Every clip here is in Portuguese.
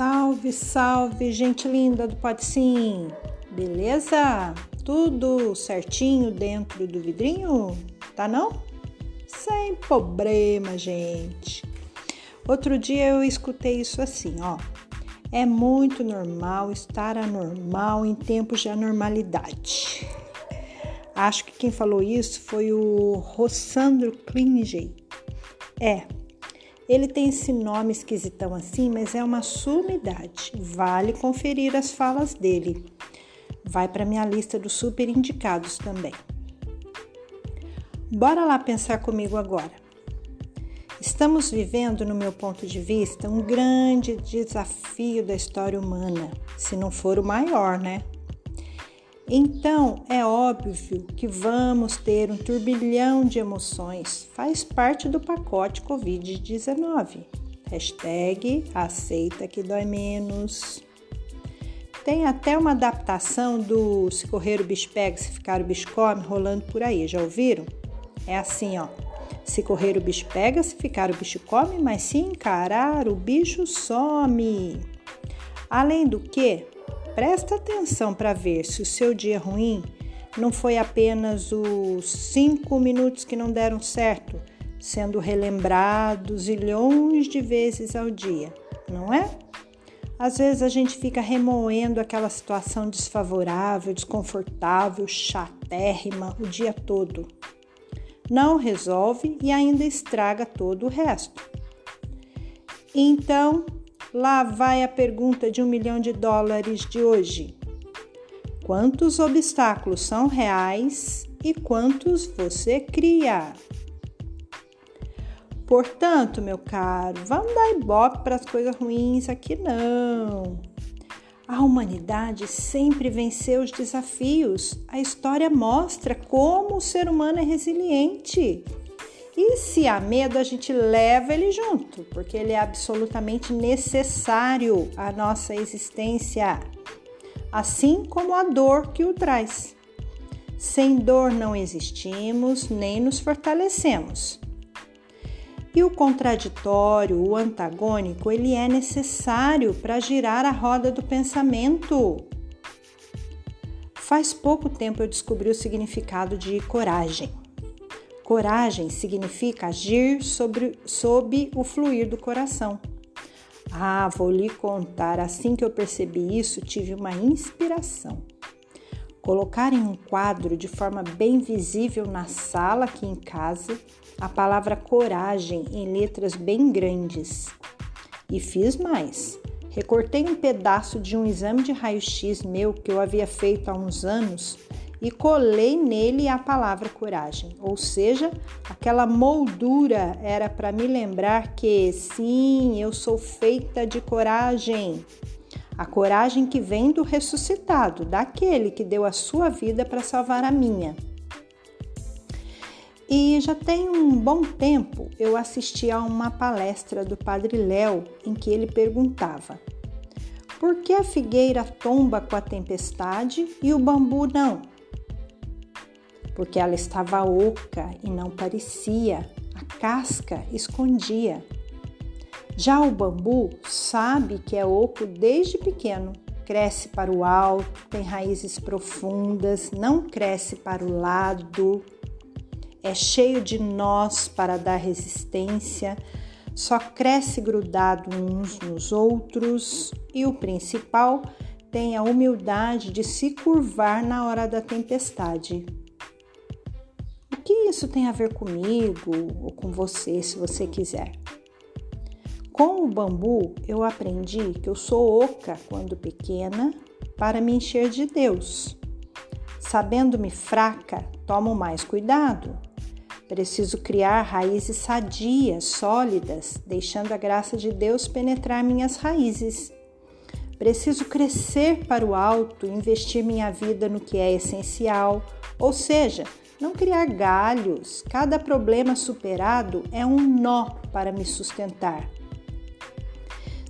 Salve, salve, gente linda do Pode Sim! Beleza? Tudo certinho dentro do vidrinho? Tá não? Sem problema, gente. Outro dia eu escutei isso assim, ó. É muito normal estar anormal em tempos de anormalidade. Acho que quem falou isso foi o Rossandro Klinge. É, ele tem esse nome esquisitão assim, mas é uma sumidade. Vale conferir as falas dele. Vai para minha lista dos super indicados também. Bora lá pensar comigo agora. Estamos vivendo, no meu ponto de vista, um grande desafio da história humana, se não for o maior, né? Então, é óbvio que vamos ter um turbilhão de emoções, faz parte do pacote Covid-19. Hashtag aceita que dói menos. Tem até uma adaptação do se correr o bicho pega, se ficar o bicho come, rolando por aí, já ouviram? É assim, ó. Se correr o bicho pega, se ficar o bicho come, mas se encarar o bicho some. Além do que, Presta atenção para ver se o seu dia ruim não foi apenas os cinco minutos que não deram certo, sendo relembrados zilhões de vezes ao dia, não é? Às vezes a gente fica remoendo aquela situação desfavorável, desconfortável, chatérrima o dia todo. Não resolve e ainda estraga todo o resto. Então, Lá vai a pergunta de um milhão de dólares de hoje: quantos obstáculos são reais e quantos você cria? Portanto, meu caro, vamos dar ibope para as coisas ruins aqui não. A humanidade sempre venceu os desafios. A história mostra como o ser humano é resiliente. E se há medo, a gente leva ele junto, porque ele é absolutamente necessário à nossa existência, assim como a dor que o traz. Sem dor não existimos nem nos fortalecemos. E o contraditório, o antagônico, ele é necessário para girar a roda do pensamento. Faz pouco tempo eu descobri o significado de coragem. Coragem significa agir sobre, sob o fluir do coração. Ah, vou lhe contar, assim que eu percebi isso, tive uma inspiração. Colocar em um quadro de forma bem visível na sala aqui em casa a palavra coragem em letras bem grandes. E fiz mais. Recortei um pedaço de um exame de raio-x meu que eu havia feito há uns anos e colei nele a palavra coragem, ou seja, aquela moldura era para me lembrar que sim, eu sou feita de coragem. A coragem que vem do ressuscitado, daquele que deu a sua vida para salvar a minha. E já tem um bom tempo eu assisti a uma palestra do Padre Léo em que ele perguntava: por que a figueira tomba com a tempestade e o bambu não? Porque ela estava oca e não parecia, a casca escondia. Já o bambu sabe que é oco desde pequeno, cresce para o alto, tem raízes profundas, não cresce para o lado, é cheio de nós para dar resistência, só cresce grudado uns nos outros e o principal tem a humildade de se curvar na hora da tempestade que isso tem a ver comigo ou com você, se você quiser? Com o bambu, eu aprendi que eu sou oca quando pequena para me encher de Deus. Sabendo-me fraca, tomo mais cuidado. Preciso criar raízes sadias, sólidas, deixando a graça de Deus penetrar minhas raízes. Preciso crescer para o alto, investir minha vida no que é essencial, ou seja, não criar galhos. Cada problema superado é um nó para me sustentar.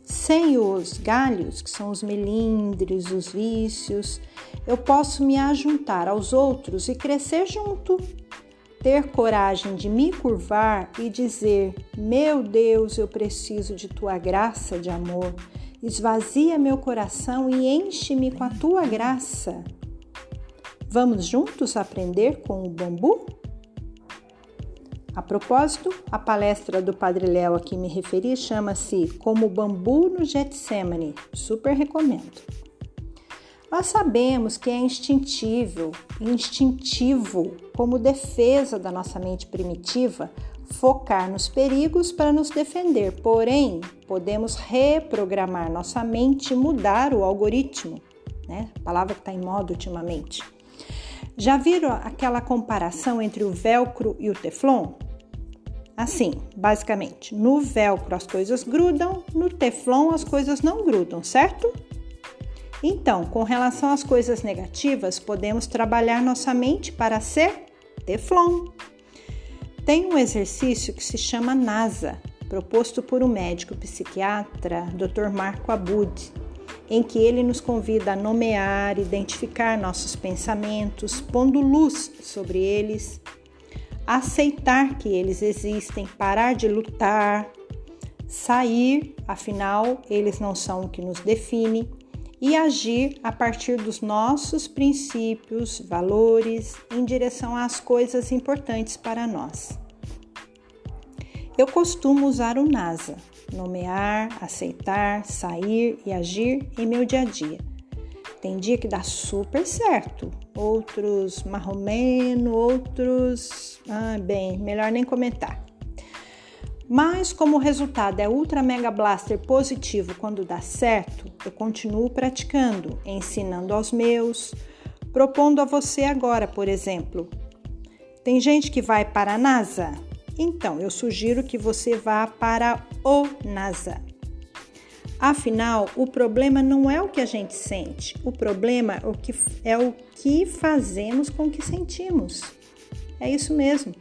Sem os galhos, que são os melindres, os vícios, eu posso me ajuntar aos outros e crescer junto. Ter coragem de me curvar e dizer: Meu Deus, eu preciso de tua graça de amor. esvazia meu coração e enche-me com a tua graça. Vamos juntos aprender com o bambu? A propósito, a palestra do Padre Léo a que me referi chama-se Como o Bambu no Getsemane. Super recomendo. Nós sabemos que é instintível, instintivo, como defesa da nossa mente primitiva, focar nos perigos para nos defender. Porém, podemos reprogramar nossa mente e mudar o algoritmo, né? Palavra que está em moda ultimamente. Já viram aquela comparação entre o velcro e o teflon? Assim, basicamente, no velcro as coisas grudam, no teflon as coisas não grudam, certo? Então, com relação às coisas negativas, podemos trabalhar nossa mente para ser teflon. Tem um exercício que se chama NASA, proposto por um médico psiquiatra, Dr. Marco Abud, em que ele nos convida a nomear, identificar nossos pensamentos, pondo luz sobre eles, aceitar que eles existem, parar de lutar, sair, afinal, eles não são o que nos define, e agir a partir dos nossos princípios, valores, em direção às coisas importantes para nós. Eu costumo usar o NASA nomear, aceitar, sair e agir em meu dia a dia. Tem dia que dá super certo, outros marromeno, outros, ah, bem, melhor nem comentar. Mas como o resultado é ultra mega blaster positivo quando dá certo, eu continuo praticando, ensinando aos meus, propondo a você agora, por exemplo. Tem gente que vai para a NASA? Então, eu sugiro que você vá para o NASA. Afinal, o problema não é o que a gente sente, o problema é o que, é o que fazemos com o que sentimos. É isso mesmo.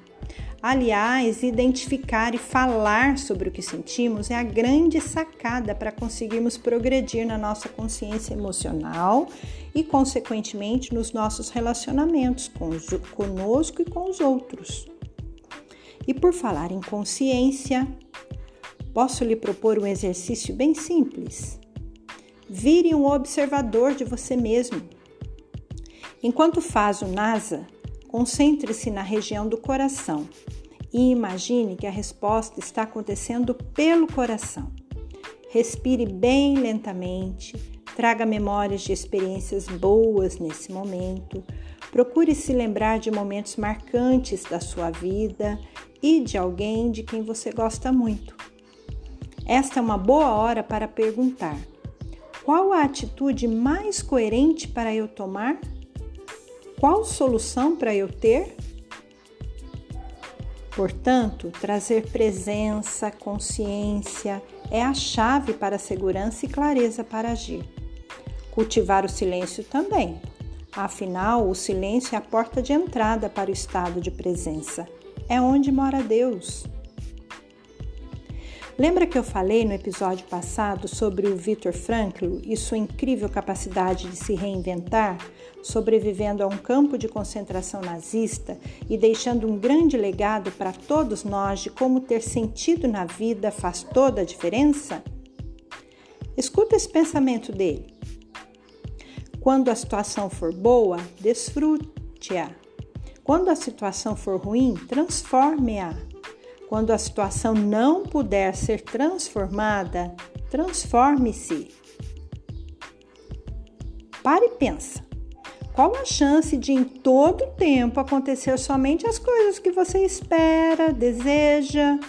Aliás, identificar e falar sobre o que sentimos é a grande sacada para conseguirmos progredir na nossa consciência emocional e, consequentemente, nos nossos relacionamentos conosco e com os outros. E por falar em consciência, posso lhe propor um exercício bem simples. Vire um observador de você mesmo. Enquanto faz o NASA, concentre-se na região do coração e imagine que a resposta está acontecendo pelo coração. Respire bem lentamente, traga memórias de experiências boas nesse momento, procure se lembrar de momentos marcantes da sua vida e de alguém de quem você gosta muito. Esta é uma boa hora para perguntar: qual a atitude mais coerente para eu tomar? Qual solução para eu ter? Portanto, trazer presença, consciência é a chave para a segurança e clareza para agir. Cultivar o silêncio também. Afinal, o silêncio é a porta de entrada para o estado de presença é onde mora Deus. Lembra que eu falei no episódio passado sobre o Viktor Frankl e sua incrível capacidade de se reinventar, sobrevivendo a um campo de concentração nazista e deixando um grande legado para todos nós de como ter sentido na vida faz toda a diferença? Escuta esse pensamento dele. Quando a situação for boa, desfrute-a. Quando a situação for ruim, transforme-a. Quando a situação não puder ser transformada, transforme-se. Pare e pensa. Qual a chance de em todo tempo acontecer somente as coisas que você espera, deseja?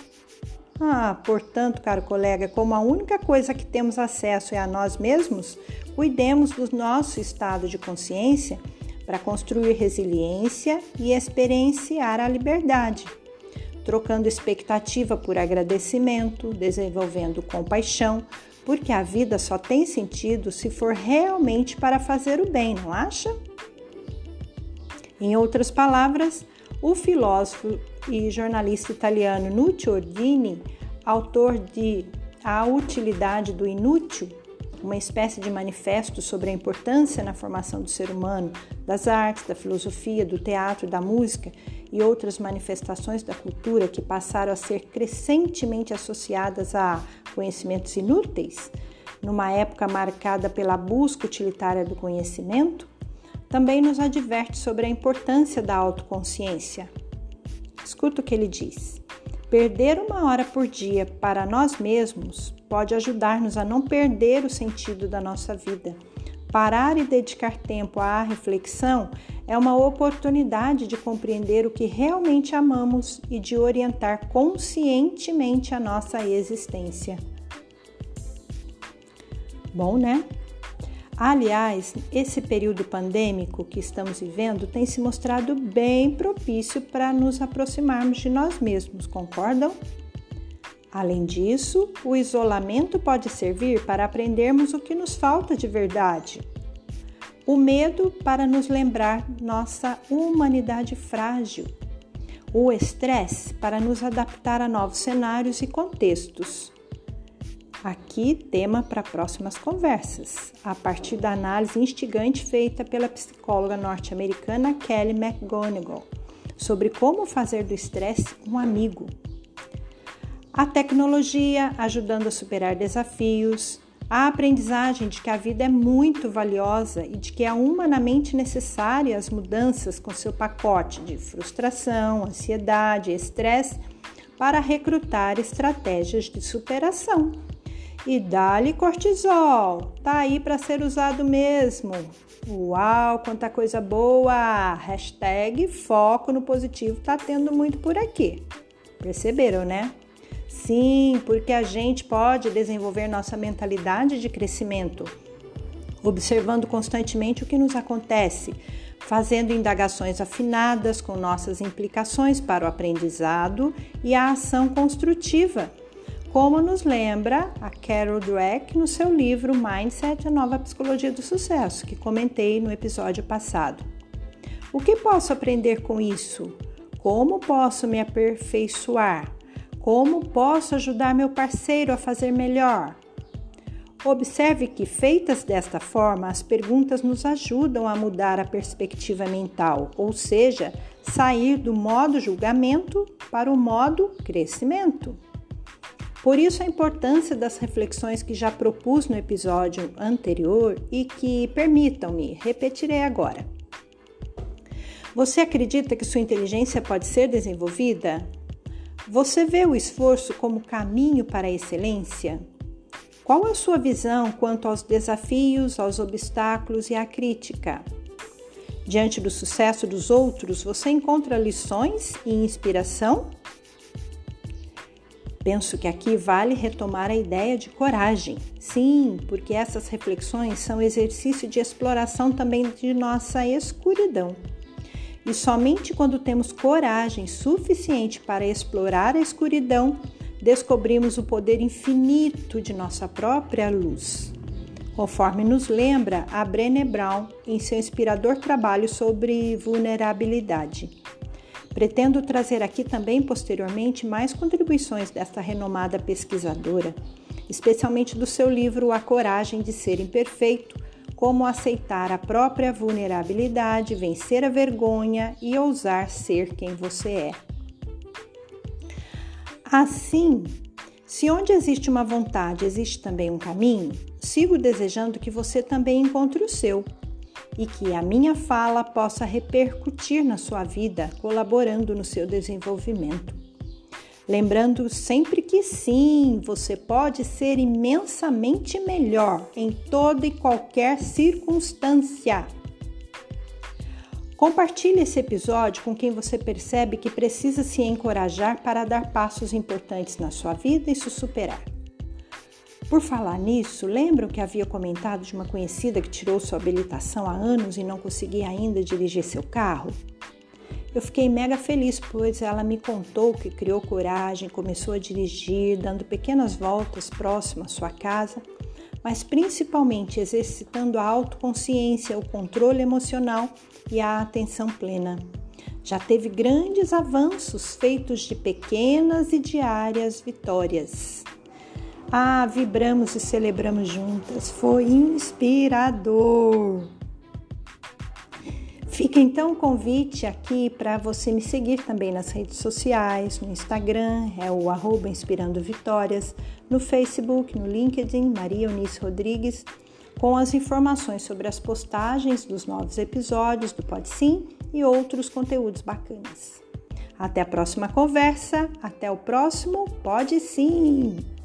Ah, portanto, caro colega, como a única coisa que temos acesso é a nós mesmos, cuidemos do nosso estado de consciência para construir resiliência e experienciar a liberdade, trocando expectativa por agradecimento, desenvolvendo compaixão, porque a vida só tem sentido se for realmente para fazer o bem, não acha? Em outras palavras, o filósofo e jornalista italiano Nuccio Ordini, autor de A Utilidade do Inútil, uma espécie de manifesto sobre a importância na formação do ser humano, das artes, da filosofia, do teatro, da música e outras manifestações da cultura que passaram a ser crescentemente associadas a conhecimentos inúteis, numa época marcada pela busca utilitária do conhecimento, também nos adverte sobre a importância da autoconsciência. Escuta o que ele diz. Perder uma hora por dia para nós mesmos pode ajudar-nos a não perder o sentido da nossa vida. Parar e dedicar tempo à reflexão é uma oportunidade de compreender o que realmente amamos e de orientar conscientemente a nossa existência. Bom, né? Aliás, esse período pandêmico que estamos vivendo tem se mostrado bem propício para nos aproximarmos de nós mesmos, concordam? Além disso, o isolamento pode servir para aprendermos o que nos falta de verdade. O medo para nos lembrar nossa humanidade frágil. O estresse para nos adaptar a novos cenários e contextos. Aqui, tema para próximas conversas, a partir da análise instigante feita pela psicóloga norte-americana Kelly McGonigal sobre como fazer do estresse um amigo. A tecnologia ajudando a superar desafios, a aprendizagem de que a vida é muito valiosa e de que é humanamente necessária as mudanças com seu pacote de frustração, ansiedade, estresse para recrutar estratégias de superação e dá-lhe cortisol, tá aí para ser usado mesmo. Uau, quanta coisa boa! Hashtag foco no positivo tá tendo muito por aqui. Perceberam, né? Sim, porque a gente pode desenvolver nossa mentalidade de crescimento, observando constantemente o que nos acontece, fazendo indagações afinadas com nossas implicações para o aprendizado e a ação construtiva como nos lembra a Carol Dweck no seu livro Mindset, a nova psicologia do sucesso, que comentei no episódio passado. O que posso aprender com isso? Como posso me aperfeiçoar? Como posso ajudar meu parceiro a fazer melhor? Observe que, feitas desta forma, as perguntas nos ajudam a mudar a perspectiva mental, ou seja, sair do modo julgamento para o modo crescimento. Por isso, a importância das reflexões que já propus no episódio anterior e que permitam-me, repetirei agora. Você acredita que sua inteligência pode ser desenvolvida? Você vê o esforço como caminho para a excelência? Qual a sua visão quanto aos desafios, aos obstáculos e à crítica? Diante do sucesso dos outros, você encontra lições e inspiração? Penso que aqui vale retomar a ideia de coragem. Sim, porque essas reflexões são exercício de exploração também de nossa escuridão. E somente quando temos coragem suficiente para explorar a escuridão, descobrimos o poder infinito de nossa própria luz. Conforme nos lembra a Brené Brown em seu inspirador trabalho sobre vulnerabilidade. Pretendo trazer aqui também posteriormente mais contribuições desta renomada pesquisadora, especialmente do seu livro A Coragem de Ser Imperfeito, como aceitar a própria vulnerabilidade, vencer a vergonha e ousar ser quem você é. Assim, se onde existe uma vontade existe também um caminho, sigo desejando que você também encontre o seu e que a minha fala possa repercutir na sua vida, colaborando no seu desenvolvimento. Lembrando sempre que sim, você pode ser imensamente melhor em toda e qualquer circunstância. Compartilhe esse episódio com quem você percebe que precisa se encorajar para dar passos importantes na sua vida e se superar. Por falar nisso, lembram que havia comentado de uma conhecida que tirou sua habilitação há anos e não conseguia ainda dirigir seu carro? Eu fiquei mega feliz, pois ela me contou que criou coragem, começou a dirigir, dando pequenas voltas próximo à sua casa, mas principalmente exercitando a autoconsciência, o controle emocional e a atenção plena. Já teve grandes avanços feitos de pequenas e diárias vitórias. Ah, vibramos e celebramos juntas. Foi inspirador. Fica então o convite aqui para você me seguir também nas redes sociais, no Instagram, é o arroba Inspirando Vitórias, no Facebook, no LinkedIn, Maria Eunice Rodrigues, com as informações sobre as postagens dos novos episódios do Pode Sim e outros conteúdos bacanas. Até a próxima conversa, até o próximo Pode Sim!